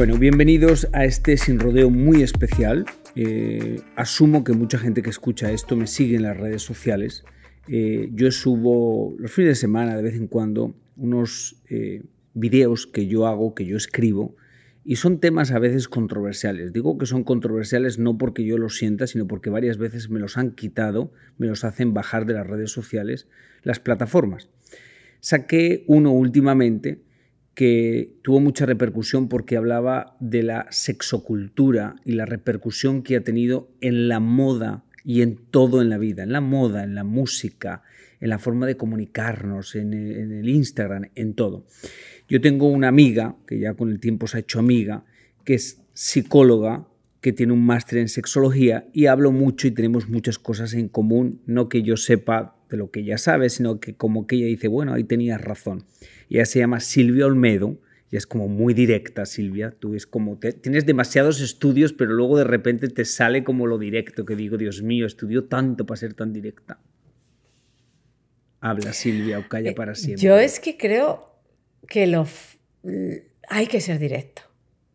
Bueno, bienvenidos a este sin rodeo muy especial. Eh, asumo que mucha gente que escucha esto me sigue en las redes sociales. Eh, yo subo los fines de semana, de vez en cuando, unos eh, videos que yo hago, que yo escribo, y son temas a veces controversiales. Digo que son controversiales no porque yo lo sienta, sino porque varias veces me los han quitado, me los hacen bajar de las redes sociales, las plataformas. Saqué uno últimamente que tuvo mucha repercusión porque hablaba de la sexocultura y la repercusión que ha tenido en la moda y en todo en la vida, en la moda, en la música, en la forma de comunicarnos, en el, Instagram, en todo. Yo tengo una amiga, que ya con el tiempo se ha hecho amiga, que es psicóloga, que tiene un máster en sexología y hablo mucho y tenemos muchas cosas en común, no que yo sepa de lo que ella sabe, sino que como que ella dice, bueno, ahí tenías razón. Ella se llama Silvia Olmedo y es como muy directa, Silvia. Tú es como, tienes demasiados estudios, pero luego de repente te sale como lo directo, que digo, Dios mío, estudió tanto para ser tan directa. Habla Silvia o calla eh, para siempre. Yo es que creo que lo hay que ser directo.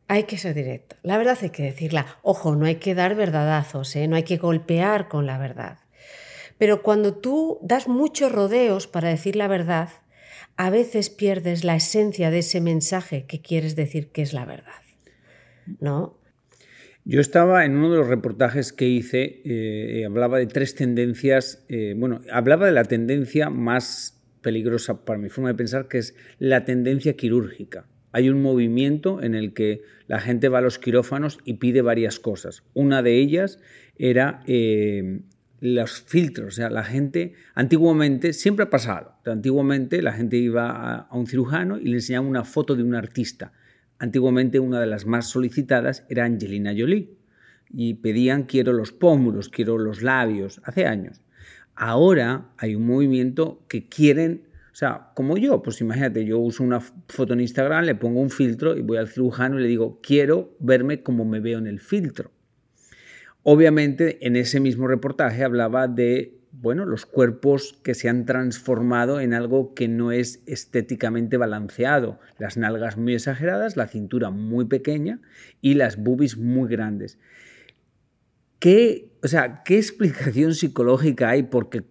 Hay que ser directo. La verdad hay que decirla. Ojo, no hay que dar verdadazos, ¿eh? no hay que golpear con la verdad. Pero cuando tú das muchos rodeos para decir la verdad, a veces pierdes la esencia de ese mensaje que quieres decir que es la verdad. ¿No? Yo estaba en uno de los reportajes que hice, eh, hablaba de tres tendencias, eh, bueno, hablaba de la tendencia más peligrosa para mi forma de pensar, que es la tendencia quirúrgica. Hay un movimiento en el que la gente va a los quirófanos y pide varias cosas. Una de ellas era eh, los filtros. O sea, la gente, antiguamente, siempre ha pasado. Antiguamente la gente iba a, un cirujano y le enseñaba una foto de un artista. Antiguamente una de las más solicitadas era Angelina Jolie. Y pedían quiero los pómulos, quiero los labios, hace años. Ahora hay un movimiento que quieren, o sea, como yo, pues imagínate, yo uso una foto en Instagram, le pongo un filtro y voy al cirujano y le digo, quiero verme como me veo en el filtro. Obviamente, en ese mismo reportaje hablaba de bueno, los cuerpos que se han transformado en algo que no es estéticamente balanceado. Las nalgas muy exageradas, la cintura muy pequeña y las boobies muy grandes. ¿Qué, o sea, ¿qué explicación psicológica hay? Porque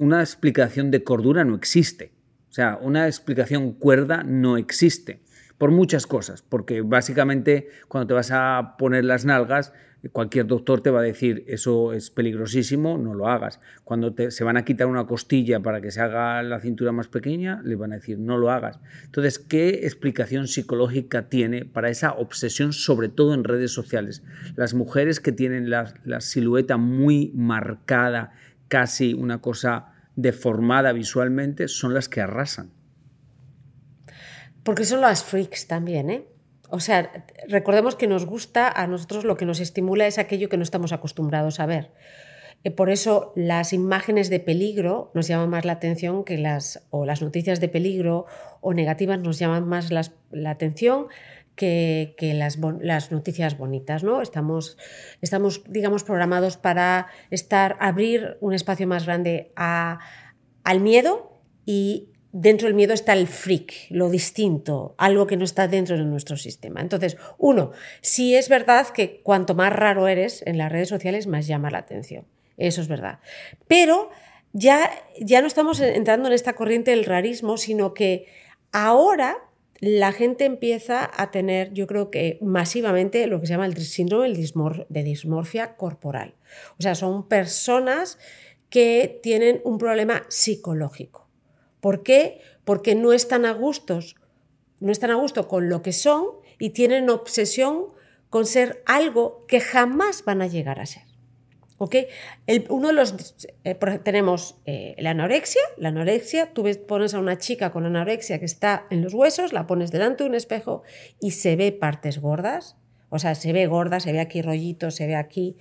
una explicación de cordura no existe. O sea, una explicación cuerda no existe. Por muchas cosas. Porque básicamente cuando te vas a poner las nalgas, Cualquier doctor te va a decir, eso es peligrosísimo, no lo hagas. Cuando se van a quitar una costilla para que se haga la cintura más pequeña, le van a decir, no lo hagas. Entonces, ¿qué explicación psicológica tiene para esa obsesión, sobre todo en redes sociales? Las mujeres que tienen la, la silueta muy marcada, casi una cosa deformada visualmente, son las que arrasan. Porque son las freaks también, ¿eh? O sea, recordemos que nos gusta, a nosotros lo que nos estimula es aquello que no estamos acostumbrados a ver. Eh, por eso las imágenes de peligro nos llaman más la atención que las, o las noticias de peligro o negativas nos llaman más la atención que, las, las, noticias bonitas, ¿no? Estamos, estamos, digamos, programados para estar, abrir un espacio más grande a, al miedo y dentro del miedo está el freak, lo distinto, algo que no está dentro de nuestro sistema. Entonces, uno, si es verdad que cuanto más raro eres en las redes sociales, más llama la atención. Eso es verdad. Pero ya, ya no estamos entrando en esta corriente del rarismo, sino que ahora la gente empieza a tener, yo creo que masivamente, lo que se llama el síndrome de dismorfia corporal. O sea, son personas que tienen un problema psicológico. ¿Por qué? Porque no están a gustos, no están a gusto con lo que son y tienen obsesión con ser algo que jamás van a llegar a ser. uno de los eh, tenemos eh, la anorexia. La anorexia, tú ves, pones a una chica con anorexia que está en los huesos, la pones delante de un espejo y se ve partes gordas. O sea, se ve gorda, se ve aquí rollito, se ve aquí.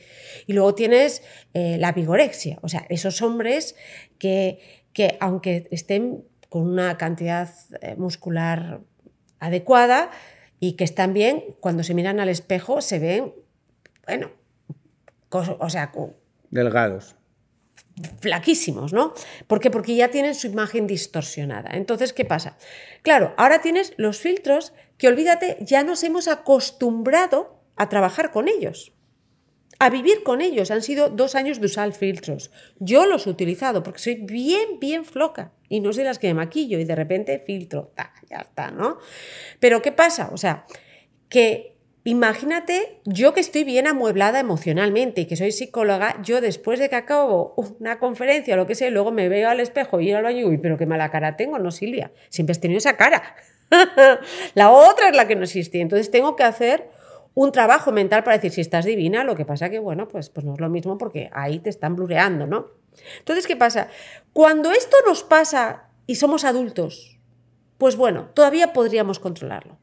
Y luego tienes eh, la vigorexia, o sea, esos hombres que, que aunque estén con una cantidad muscular adecuada, y que están bien, cuando se miran al espejo se ven, bueno, o sea, delgados. Flaquísimos, ¿no? ¿Por qué? Porque ya tienen su imagen distorsionada. Entonces, ¿qué pasa? Claro, ahora tienes los filtros que, olvídate, ya nos hemos acostumbrado a trabajar con ellos a vivir con ellos. Han sido dos años de usar filtros. Yo los he utilizado porque soy bien, bien floca y no soy las que me maquillo y de repente filtro, ya está, ¿no? Pero ¿qué pasa? O sea, que imagínate yo que estoy bien amueblada emocionalmente y que soy psicóloga, yo después de que acabo una conferencia o lo que sea, luego me veo al espejo y ir al baño y pero qué mala cara tengo, no Silvia, siempre has tenido esa cara. la otra es la que no existe. Entonces tengo que hacer un trabajo mental para decir si estás divina, lo que pasa que, bueno, pues, pues no es lo mismo porque ahí te están blureando, ¿no? Entonces, ¿qué pasa? Cuando esto nos pasa y somos adultos, pues bueno, todavía podríamos controlarlo.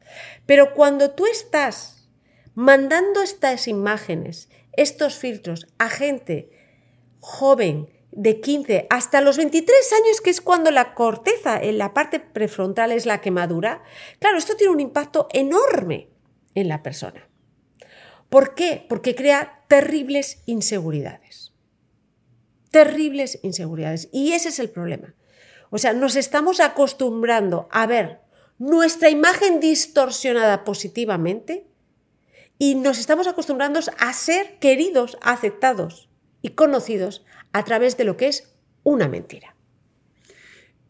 Pero cuando tú estás mandando estas imágenes, estos filtros a gente joven, de 15 hasta los 23 años, que es cuando la corteza en la parte prefrontal es la que madura, claro, esto tiene un impacto enorme en la persona. ¿Por qué? Porque crea terribles inseguridades. Terribles inseguridades. Y ese es el problema. O sea, nos estamos acostumbrando a ver nuestra imagen distorsionada positivamente y nos estamos acostumbrando a ser queridos, aceptados y conocidos a través de lo que es una mentira.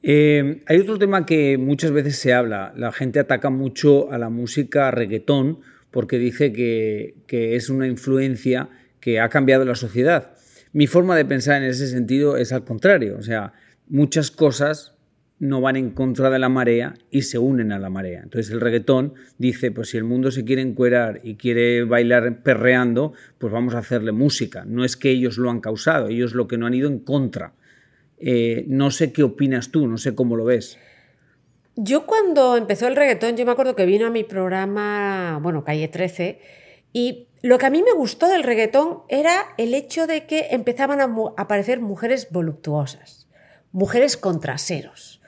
Eh, hay otro tema que muchas veces se habla. La gente ataca mucho a la música reggaetón porque dice que, es una influencia que ha cambiado la sociedad. Mi forma de pensar en ese sentido es al contrario, o sea, muchas cosas no van en contra de la marea y se unen a la marea. Entonces el reggaetón dice, pues si el mundo se quiere encuerar y quiere bailar perreando, pues vamos a hacerle música. No es que ellos lo han causado, ellos lo que no han ido en contra. Eh, no sé qué opinas tú, no sé cómo lo ves. Yo cuando empezó el reggaetón, yo me acuerdo que vino a mi programa, bueno, Calle 13, y lo que a mí me gustó del reggaetón era el hecho de que empezaban a aparecer mujeres voluptuosas, mujeres con traseros,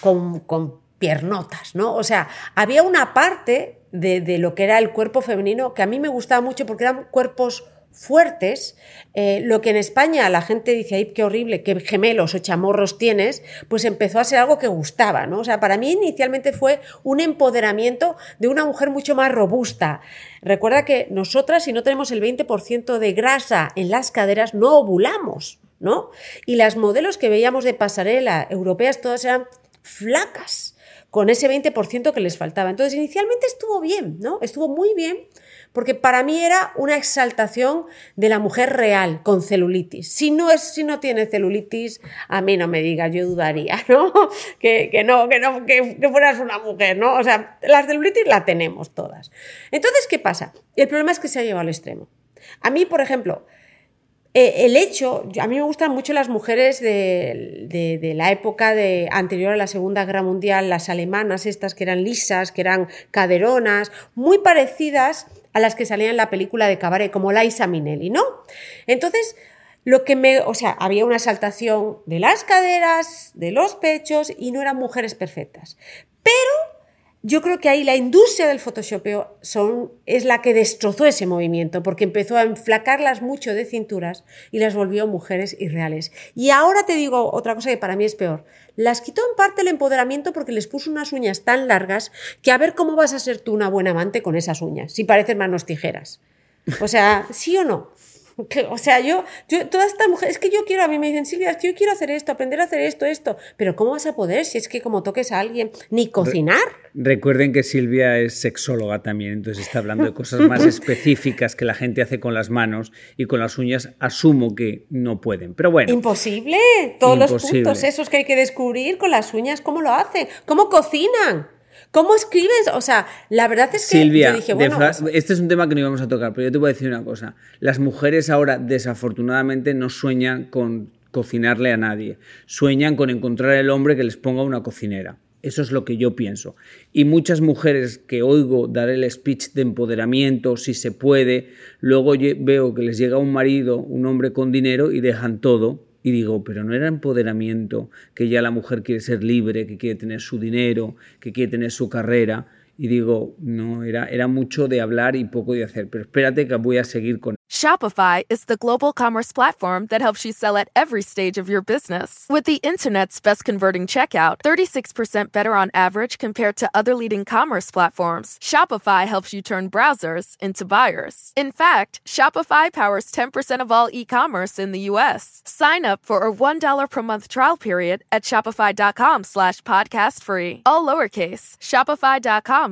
con, piernotas, ¿no? O sea, había una parte de, de, lo que era el cuerpo femenino que a mí me gustaba mucho porque eran cuerpos fuertes, eh, lo que en España la gente dice, ay, qué horrible, qué gemelos o chamorros tienes, pues empezó a ser algo que gustaba, ¿no? O sea, para mí inicialmente fue un empoderamiento de una mujer mucho más robusta. Recuerda que nosotras, si no tenemos el 20% de grasa en las caderas, no ovulamos, ¿no? Y las modelos que veíamos de pasarela europeas todas eran flacas, con ese 20% que les faltaba. Entonces, inicialmente estuvo bien, ¿no? Estuvo muy bien porque para mí era una exaltación de la mujer real con celulitis. Si no, es, si no tiene celulitis, a mí no me digas, yo dudaría, ¿no? Que, no, que no, que, fueras una mujer, ¿no? O sea, la celulitis la tenemos todas. Entonces, ¿qué pasa? El problema es que se ha llevado al extremo. A mí, por ejemplo, eh, el hecho, a mí me gustan mucho las mujeres de, la época de, anterior a la Segunda Guerra Mundial, las alemanas, estas que eran lisas, que eran caderonas, muy parecidas a las que salían en la película de Cabaret, como Liza Minnelli, ¿no? Entonces, lo que me, o sea, había una exaltación de las caderas, de los pechos y no eran mujeres perfectas. Pero yo creo que ahí la industria del photoshopeo son, es la que destrozó ese movimiento, porque empezó a enflacarlas mucho de cinturas y las volvió mujeres irreales. Y ahora te digo otra cosa que para mí es peor. Las quitó en parte el empoderamiento porque les puso unas uñas tan largas que a ver cómo vas a ser tú una buena amante con esas uñas, si parecen manos tijeras. O sea, ¿sí o no? O sea, yo, yo, todas estas mujeres, es que yo quiero, a mí me dicen, Silvia, es que yo quiero hacer esto, aprender a hacer esto, esto, pero ¿cómo vas a poder si es que como toques a alguien, ni cocinar? recuerden que Silvia es sexóloga también, entonces está hablando de cosas más específicas que la gente hace con las manos y con las uñas, asumo que no pueden, pero bueno. Imposible, todos los puntos esos que hay que descubrir con las uñas, ¿cómo lo hacen? ¿Cómo cocinan? ¿Cómo escribes? O sea, la verdad es que Silvia, yo dije, bueno, pues este es un tema que no íbamos a tocar, pero yo te voy a decir una cosa. Las mujeres ahora, desafortunadamente, no sueñan con cocinarle a nadie. Sueñan con encontrar el hombre que les ponga una cocinera. Eso es lo que yo pienso. Y muchas mujeres que oigo dar el speech de empoderamiento, si se puede, luego veo que les llega un marido, un hombre con dinero y dejan todo y digo, pero no era empoderamiento, que ya la mujer quiere ser libre, que quiere tener su dinero, que quiere tener su carrera. Y digo, no, era, era mucho de hablar y poco de hacer. Pero espérate que voy a seguir con Shopify is the global commerce platform that helps you sell at every stage of your business. With the internet's best converting checkout, 36% better on average compared to other leading commerce platforms, Shopify helps you turn browsers into buyers. In fact, Shopify powers 10% of all e-commerce in the US. Sign up for a $1 per month trial period at shopify.com slash podcast free. All lowercase, shopify.com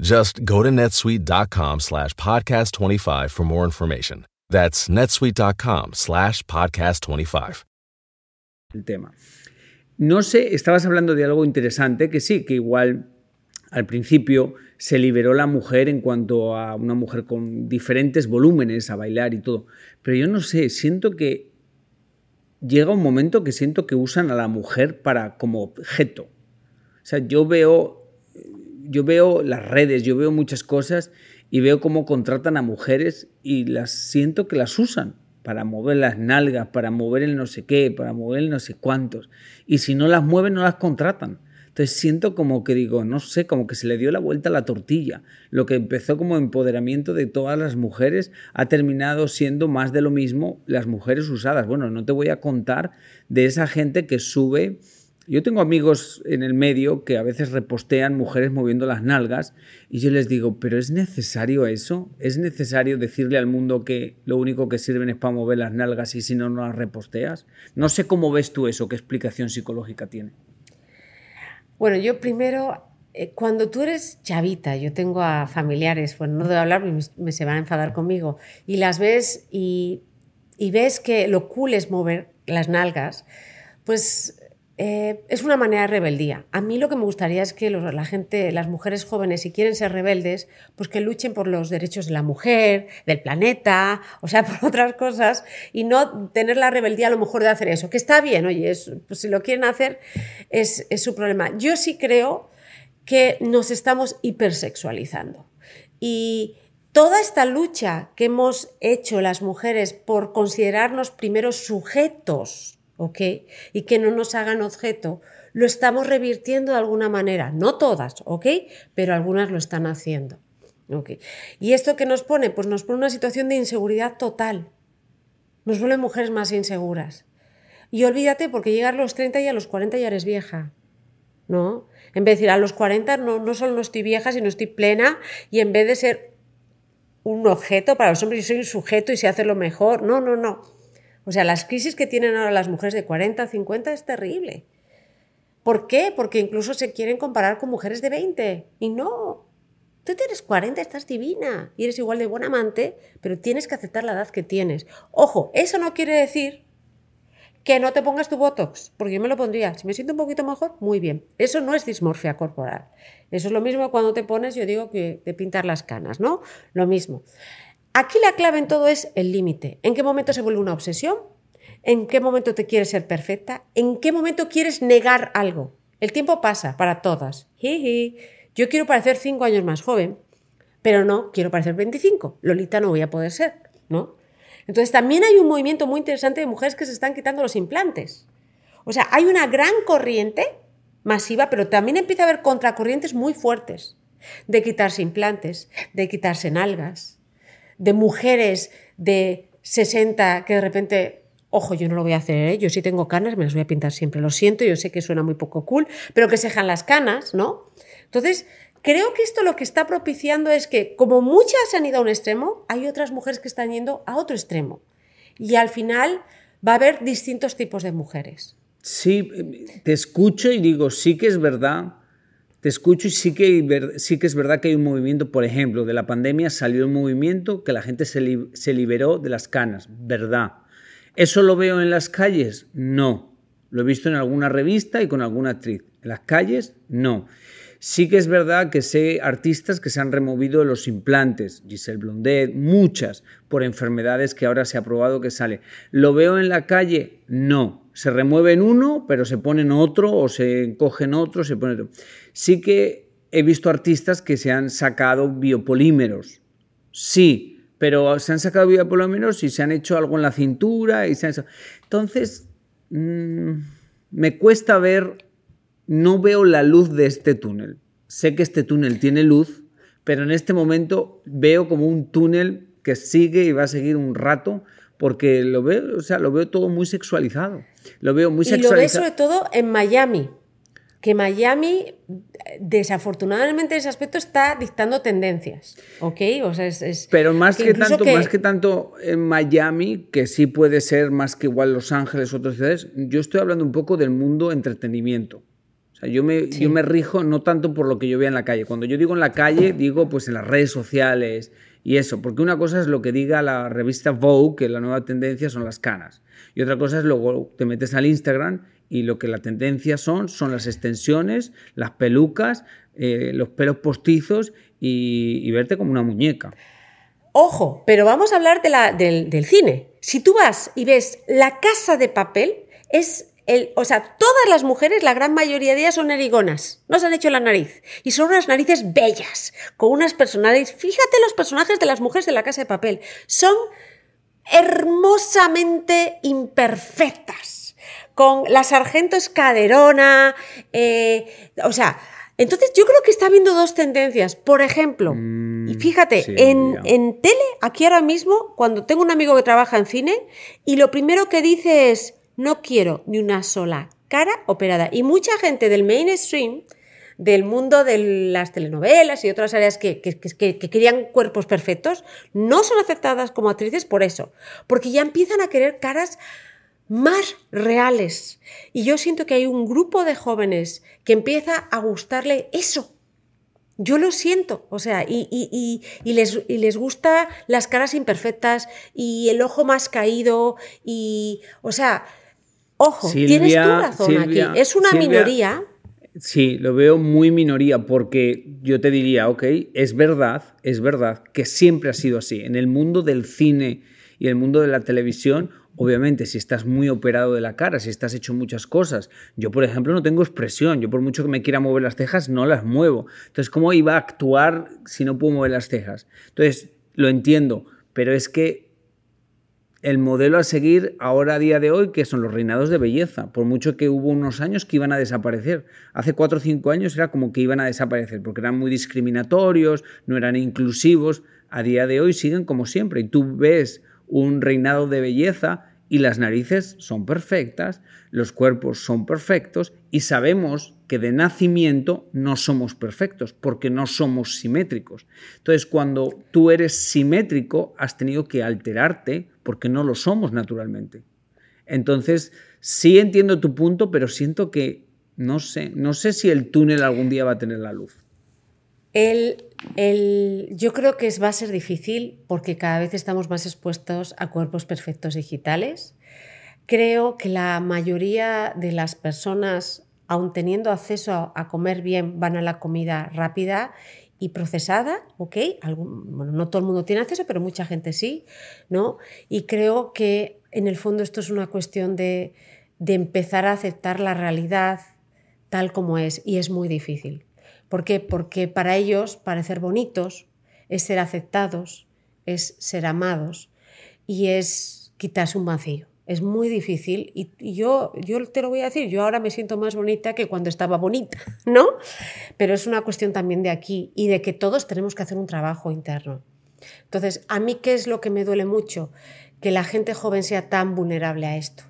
Just go to netsuite.com slash podcast 25 for more information. That's netsuite.com slash podcast 25. El tema. No sé, estabas hablando de algo interesante que sí, que igual al principio se liberó la mujer en cuanto a una mujer con diferentes volúmenes a bailar y todo. Pero yo no sé, siento que llega un momento que siento que usan a la mujer para como objeto. O sea, yo veo yo veo las redes, yo veo muchas cosas y veo cómo contratan a mujeres y las siento que las usan para mover las nalgas, para mover el no sé qué, para mover el no sé cuántos. Y si no las mueven, no las contratan. Entonces siento como que digo, no sé, como que se le dio la vuelta a la tortilla. Lo que empezó como empoderamiento de todas las mujeres ha terminado siendo más de lo mismo las mujeres usadas. Bueno, no te voy a contar de esa gente que sube yo tengo amigos en el medio que a veces repostean mujeres moviendo las nalgas y yo les digo, pero ¿es necesario eso? ¿Es necesario decirle al mundo que lo único que sirven es para mover las nalgas y si no, no las reposteas? No sé cómo ves tú eso, qué explicación psicológica tiene. Bueno, yo primero, eh, cuando tú eres chavita, yo tengo a familiares, bueno, no debo hablar, me, se van a enfadar conmigo, y las ves y, y ves que lo cool es mover las nalgas, pues eh, es una manera de rebeldía. A mí lo que me gustaría es que la gente, las mujeres jóvenes, si quieren ser rebeldes, pues que luchen por los derechos de la mujer, del planeta, o sea, por otras cosas, y no tener la rebeldía a lo mejor de hacer eso, que está bien, oye, pues si lo quieren hacer es, es su problema. Yo sí creo que nos estamos hipersexualizando. Y toda esta lucha que hemos hecho las mujeres por considerarnos primero sujetos, ¿ok? Y que no nos hagan objeto, lo estamos revirtiendo de alguna manera, no todas, ¿ok? Pero algunas lo están haciendo. ¿ok? ¿Y esto que nos pone? Pues nos pone una situación de inseguridad total. Nos vuelve mujeres más inseguras. Y olvídate, porque llegar a los 30 y a los 40 ya eres vieja. ¿No? En vez de decir, a los 40 no, no solo no estoy vieja, sino estoy plena, y en vez de ser un objeto para los hombres, yo soy un sujeto y sé hacerlo mejor. No, no, no. O sea, las crisis que tienen ahora las mujeres de 40, 50 es terrible. ¿Por qué? Porque incluso se quieren comparar con mujeres de 20. Y no. Tú tienes 40, estás divina y eres igual de buen amante, pero tienes que aceptar la edad que tienes. Ojo, eso no quiere decir que no te pongas tu Botox, porque yo me lo pondría. Si me siento un poquito mejor, muy bien. Eso no es dismorfia corporal. Eso es lo mismo cuando te pones, yo digo que te pintar las canas, ¿no? Lo mismo. Aquí la clave en todo es el límite. ¿En qué momento se vuelve una obsesión? ¿En qué momento te quieres ser perfecta? ¿En qué momento quieres negar algo? El tiempo pasa para todas. Yo quiero parecer cinco años más joven, pero no quiero parecer 25. Lolita no voy a poder ser, ¿no? Entonces también hay un movimiento muy interesante de mujeres que se están quitando los implantes. O sea, hay una gran corriente masiva, pero también empieza a haber contracorrientes muy fuertes de quitarse implantes, de quitarse nalgas, de mujeres de 60 que de repente, ojo, yo no lo voy a hacer, ¿eh? yo sí tengo canas, me las voy a pintar siempre, lo siento, yo sé que suena muy poco cool, pero que se las canas, ¿no? Entonces, creo que esto lo que está propiciando es que como muchas han ido a un extremo, hay otras mujeres que están yendo a otro extremo. Y al final va a haber distintos tipos de mujeres. Sí, te escucho y digo, sí que es verdad, te escucho y sí que, sí que es verdad que hay un movimiento, por ejemplo, de la pandemia salió un movimiento que la gente se, se liberó de las canas, ¿verdad? ¿Eso lo veo en las calles? No. Lo he visto en alguna revista y con alguna actriz. En las calles, no. Sí que es verdad que sé artistas que se han removido los implantes, Giselle Blondet, muchas, por enfermedades que ahora se ha probado que sale. ¿Lo veo en la calle? No. Se remueven uno, pero se ponen otro, o se cogen otro, se ponen otro. Sí que he visto artistas que se han sacado biopolímeros. Sí, pero se han sacado biopolímeros y se han hecho algo en la cintura. Y se han... Entonces, mm, me cuesta ver no veo la luz de este túnel. Sé que este túnel tiene luz, pero en este momento veo como un túnel que sigue y va a seguir un rato porque lo veo, o sea, lo veo todo muy sexualizado. Lo veo muy sexualizado. Y lo veo sobre todo en Miami, que Miami desafortunadamente ese aspecto está dictando tendencias, ¿ok? O sea, es, Pero más que, tanto, más que tanto en Miami, que sí puede ser más que igual Los Ángeles, otras ciudades, yo estoy hablando un poco del mundo entretenimiento yo me, yo me rijo no tanto por lo que yo vea en la calle. Cuando yo digo en la calle, digo pues en las redes sociales y eso. Porque una cosa es lo que diga la revista Vogue, que la nueva tendencia son las canas. Y otra cosa es luego te metes al Instagram y lo que la tendencia son son las extensiones, las pelucas, eh, los pelos postizos y, verte como una muñeca. Ojo, pero vamos a hablar de la, del, cine. Si tú vas y ves La Casa de Papel, es o sea, todas las mujeres, la gran mayoría de ellas son narigonas, no se han hecho la nariz. Y son unas narices bellas, con unas personalidades. Fíjate los personajes de las mujeres de la casa de papel. Son hermosamente imperfectas. Con la sargento escaderona, eh, o sea, entonces yo creo que está habiendo dos tendencias. Por ejemplo, mm, y fíjate, en, en tele, aquí ahora mismo, cuando tengo un amigo que trabaja en cine, y lo primero que dice es, no quiero ni una sola cara operada. Y mucha gente del mainstream, del mundo de las telenovelas y otras áreas que, querían cuerpos perfectos, no son aceptadas como actrices por eso, porque ya empiezan a querer caras más reales. Y yo siento que hay un grupo de jóvenes que empieza a gustarle eso. Yo lo siento, o sea, y, y, les, y les gusta las caras imperfectas y el ojo más caído y, o sea, Ojo, tienes tu razón aquí. Es una minoría. Sí, lo veo muy minoría porque yo te diría, ok, es verdad, es verdad que siempre ha sido así. En el mundo del cine y el mundo de la televisión, obviamente, si estás muy operado de la cara, si estás hecho muchas cosas. Yo, por ejemplo, no tengo expresión. Yo, por mucho que me quiera mover las cejas, no las muevo. Entonces, ¿cómo iba a actuar si no puedo mover las cejas? Entonces, lo entiendo, pero es que el modelo a seguir ahora a día de hoy, que son los reinados de belleza, por mucho que hubo unos años que iban a desaparecer. Hace cuatro o cinco años era como que iban a desaparecer, porque eran muy discriminatorios, no eran inclusivos. A día de hoy siguen como siempre. Y tú ves un reinado de belleza y las narices son perfectas, los cuerpos son perfectos y sabemos que de nacimiento no somos perfectos porque no somos simétricos. Entonces, cuando tú eres simétrico, has tenido que alterarte porque no lo somos naturalmente. Entonces, sí entiendo tu punto, pero siento que no sé, no sé si el túnel algún día va a tener la luz. El, yo creo que va a ser difícil porque cada vez estamos más expuestos a cuerpos perfectos digitales creo que la mayoría de las personas, aun teniendo acceso a comer bien, van a la comida rápida y procesada, ¿ok? bueno, no todo el mundo tiene acceso, pero mucha gente sí, ¿no? Y creo que en el fondo esto es una cuestión de empezar a aceptar la realidad tal como es y es muy difícil. ¿Por qué? Porque para ellos parecer bonitos es ser aceptados, es ser amados y es quitarse un vacío. Es muy difícil y, yo, yo te lo voy a decir, yo ahora me siento más bonita que cuando estaba bonita, ¿no? Pero es una cuestión también de aquí y de que todos tenemos que hacer un trabajo interno. Entonces, ¿a mí qué es lo que me duele mucho? Que la gente joven sea tan vulnerable a esto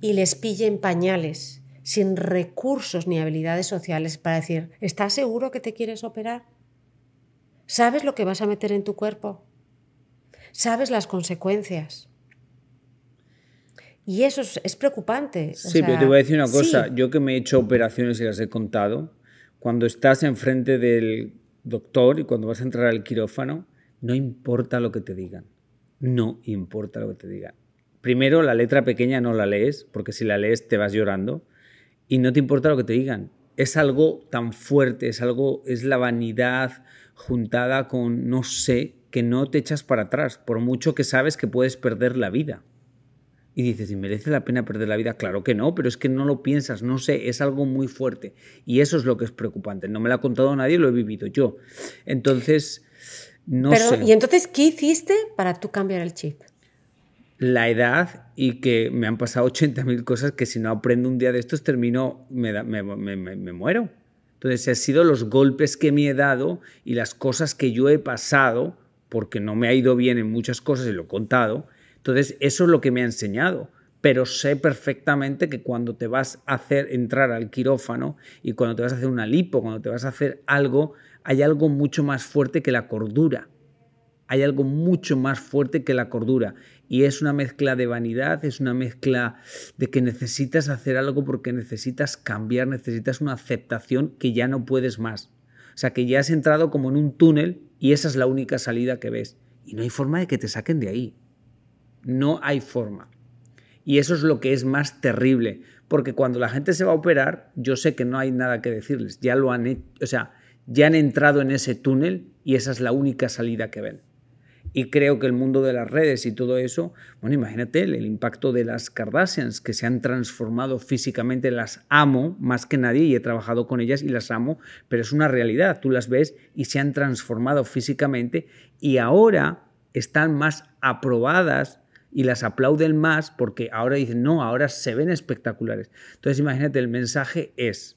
y les pille en pañales, sin recursos ni habilidades sociales para decir, ¿estás seguro que te quieres operar? ¿Sabes lo que vas a meter en tu cuerpo? ¿Sabes las consecuencias? Y eso es, preocupante. sí, pero te voy a decir una cosa. Yo que me he hecho operaciones y las he contado, cuando estás enfrente del doctor y cuando vas a entrar al quirófano, no importa lo que te digan. No importa lo que te digan. Primero, la letra pequeña no la lees, porque si la lees te vas llorando. Y no te importa lo que te digan. Es algo tan fuerte, es algo, es la vanidad juntada con no sé, que no te echas para atrás, por mucho que sabes que puedes perder la vida. Y dices, ¿y merece la pena perder la vida? Claro que no, pero es que no lo piensas, no sé, es algo muy fuerte. Y eso es lo que es preocupante. No me lo ha contado nadie, lo he vivido yo. Entonces, no sé. ¿Y entonces qué hiciste para tú cambiar el chip? La edad y que me han pasado 80.000 cosas que si no aprendo un día de estos termino, me, me, me, me muero. Entonces, han sido los golpes que me he dado y las cosas que yo he pasado, porque no me ha ido bien en muchas cosas y lo he contado, entonces, eso es lo que me ha enseñado. Pero sé perfectamente que cuando te vas a hacer entrar al quirófano y cuando te vas a hacer una lipo, cuando te vas a hacer algo, hay algo mucho más fuerte que la cordura. Hay algo mucho más fuerte que la cordura. Y es una mezcla de vanidad, es una mezcla de que necesitas hacer algo porque necesitas cambiar, necesitas una aceptación que ya no puedes más. O sea, que ya has entrado como en un túnel y esa es la única salida que ves. Y no hay forma de que te saquen de ahí. No hay forma. Y eso es lo que es más terrible, porque cuando la gente se va a operar, yo sé que no hay nada que decirles, ya lo han hecho, o sea, ya han entrado en ese túnel y esa es la única salida que ven. Y creo que el mundo de las redes y todo eso, bueno, imagínate el, impacto de las Kardashians, que se han transformado físicamente, las amo más que nadie y he trabajado con ellas y las amo, pero es una realidad, tú las ves y se han transformado físicamente y ahora están más aprobadas y las aplauden más porque ahora dicen, no, ahora se ven espectaculares. Entonces imagínate, el mensaje es,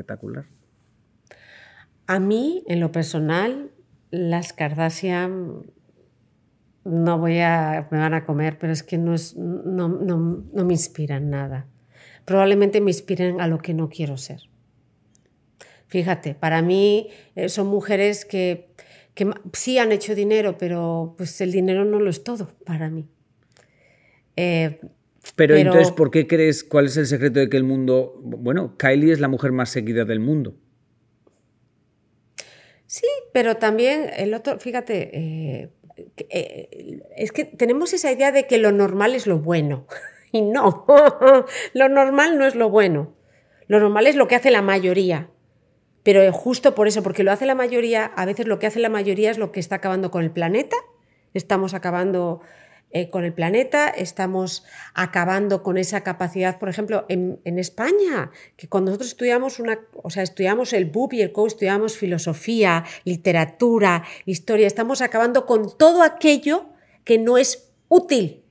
Espectacular. A mí, en lo personal, las Kardashian no voy a, me van a comer, pero es que no, es, no, no, no me inspiran nada. Probablemente me inspiren a lo que no quiero ser. Fíjate, para mí eh, son mujeres que, sí han hecho dinero, pero pues el dinero no lo es todo para mí. Eh, pero, entonces, ¿por qué crees, cuál es el secreto de que el mundo, bueno, Kylie es la mujer más seguida del mundo? Sí, pero también el otro, fíjate, eh, eh, es que tenemos esa idea de que lo normal es lo bueno. Y no, lo normal no es lo bueno. Lo normal es lo que hace la mayoría. Pero justo por eso, porque lo hace la mayoría, a veces lo que hace la mayoría es lo que está acabando con el planeta. Estamos acabando eh, con el planeta, estamos acabando con esa capacidad, por ejemplo, en, España, que cuando nosotros estudiamos una, o sea, estudiamos el BUP y el CO, estudiamos filosofía, literatura, historia, estamos acabando con todo aquello que no es útil.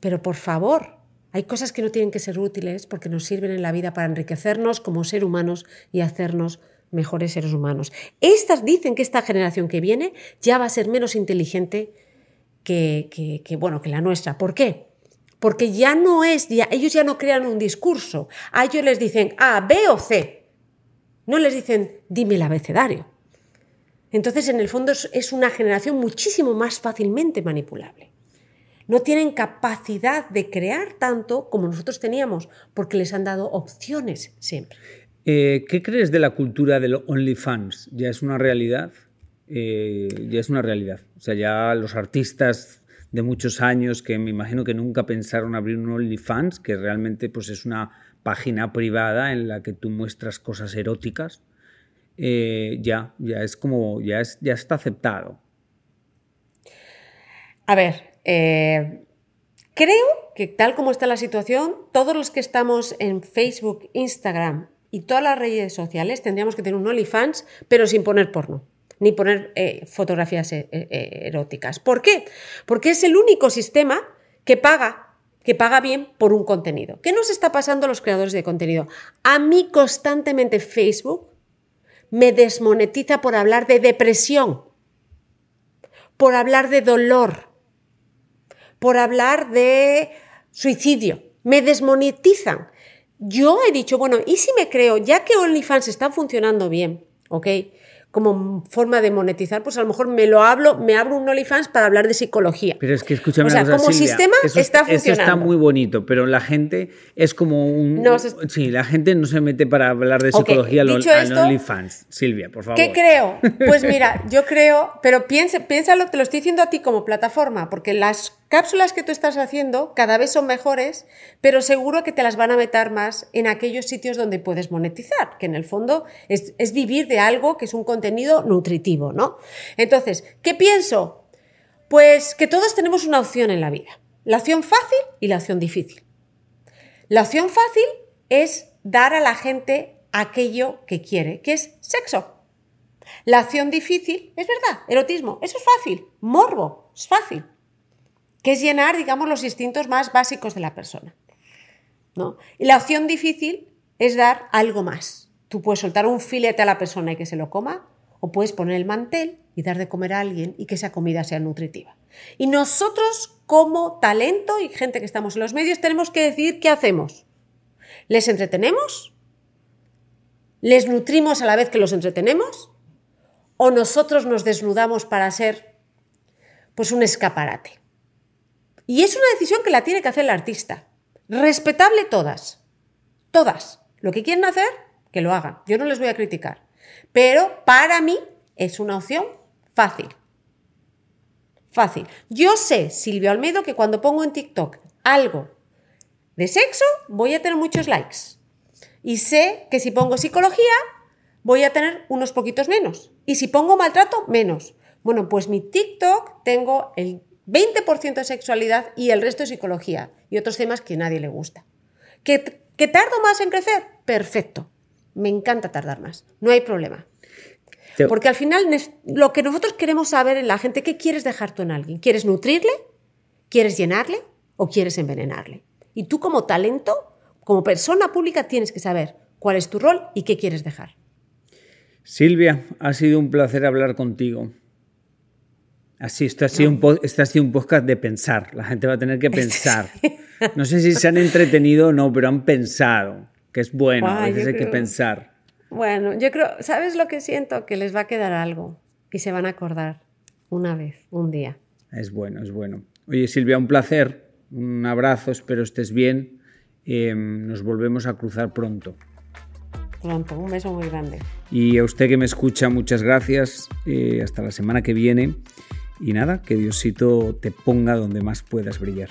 Pero por favor, hay cosas que no tienen que ser útiles porque nos sirven en la vida para enriquecernos como ser humanos y hacernos mejores seres humanos. Estas dicen que esta generación que viene ya va a ser menos inteligente que, bueno, que la nuestra. ¿Por qué? Porque ya no es, ya, ellos ya no crean un discurso. A ellos les dicen A, B o C. No les dicen dime el abecedario. Entonces, en el fondo, es una generación muchísimo más fácilmente manipulable. No tienen capacidad de crear tanto como nosotros teníamos, porque les han dado opciones siempre. Eh, ¿Qué crees de la cultura del OnlyFans? ¿Ya es una realidad? Eh, ya es una realidad. O sea, ya los artistas de muchos años que me imagino que nunca pensaron abrir un OnlyFans, que realmente pues, es una página privada en la que tú muestras cosas eróticas, eh, ya, ya es como, ya, es, ya está aceptado. A ver, eh, creo que tal como está la situación, todos los que estamos en Facebook, Instagram y todas las redes sociales tendríamos que tener un OnlyFans, pero sin poner porno ni poner eh, fotografías eh, eh, eróticas. ¿Por qué? Porque es el único sistema que paga que paga bien por un contenido. ¿Qué nos está pasando a los creadores de contenido? A mí constantemente Facebook me desmonetiza por hablar de depresión, por hablar de dolor, por hablar de suicidio. Me desmonetizan. Yo he dicho, bueno, ¿y si me creo, ya que OnlyFans está funcionando bien, ¿ok? Como forma de monetizar, pues a lo mejor me lo hablo, me abro un OnlyFans para hablar de psicología. Pero es que escúchame, o sea, como sistema está funcionando. Eso está muy bonito, pero la gente es como un. Sí, la gente no se mete para hablar de psicología okay, al, OnlyFans. Silvia, por favor. ¿Qué creo? Pues mira, yo creo, pero piensa, piénsalo, te lo estoy diciendo a ti como plataforma, porque las cápsulas que tú estás haciendo cada vez son mejores, pero seguro que te las van a meter más en aquellos sitios donde puedes monetizar, que en el fondo es, vivir de algo que es un contenido nutritivo, ¿no? Entonces, ¿qué pienso? Pues que todos tenemos una opción en la vida, la opción fácil y la opción difícil. La opción fácil es dar a la gente aquello que quiere, que es sexo. La opción difícil es verdad, erotismo, eso es fácil, morbo, es fácil que es llenar, digamos, los instintos más básicos de la persona. ¿no? Y la opción difícil es dar algo más. Tú puedes soltar un filete a la persona y que se lo coma, o puedes poner el mantel y dar de comer a alguien y que esa comida sea nutritiva. Y nosotros, como talento y gente que estamos en los medios, tenemos que decidir qué hacemos. ¿Les entretenemos? ¿Les nutrimos a la vez que los entretenemos? ¿O nosotros nos desnudamos para ser pues un escaparate? Y es una decisión que la tiene que hacer el artista. Respetable todas. Todas. Lo que quieren hacer, que lo hagan. Yo no les voy a criticar. Pero para mí es una opción fácil. Fácil. Yo sé, Silvio Almedo, que cuando pongo en TikTok algo de sexo, voy a tener muchos likes. Y sé que si pongo psicología, voy a tener unos poquitos menos. Y si pongo maltrato, menos. Bueno, pues mi TikTok tengo el 20% de sexualidad y el resto de psicología y otros temas que a nadie le gusta. ¿Que, ¿Que tardo más en crecer? Perfecto. Me encanta tardar más. No hay problema. Porque al final lo que nosotros queremos saber en la gente, ¿qué quieres dejar tú en alguien? ¿Quieres nutrirle? ¿Quieres llenarle? ¿O quieres envenenarle? Y tú como talento, como persona pública, tienes que saber cuál es tu rol y qué quieres dejar. Silvia, ha sido un placer hablar contigo. Así, esto ha, sido un, ha sido un podcast de pensar. La gente va a tener que pensar. No sé si se han entretenido o no, pero han pensado, que es bueno, a veces hay que pensar. Bueno, yo creo, ¿sabes lo que siento? Que les va a quedar algo. Y se van a acordar una vez, un día. Es bueno, es bueno. Oye, Silvia, un placer. Un abrazo, espero estés bien. Eh, nos volvemos a cruzar pronto. Pronto, un beso muy grande. Y a usted que me escucha, muchas gracias. Eh, hasta la semana que viene. Y nada, que Diosito te ponga donde más puedas brillar.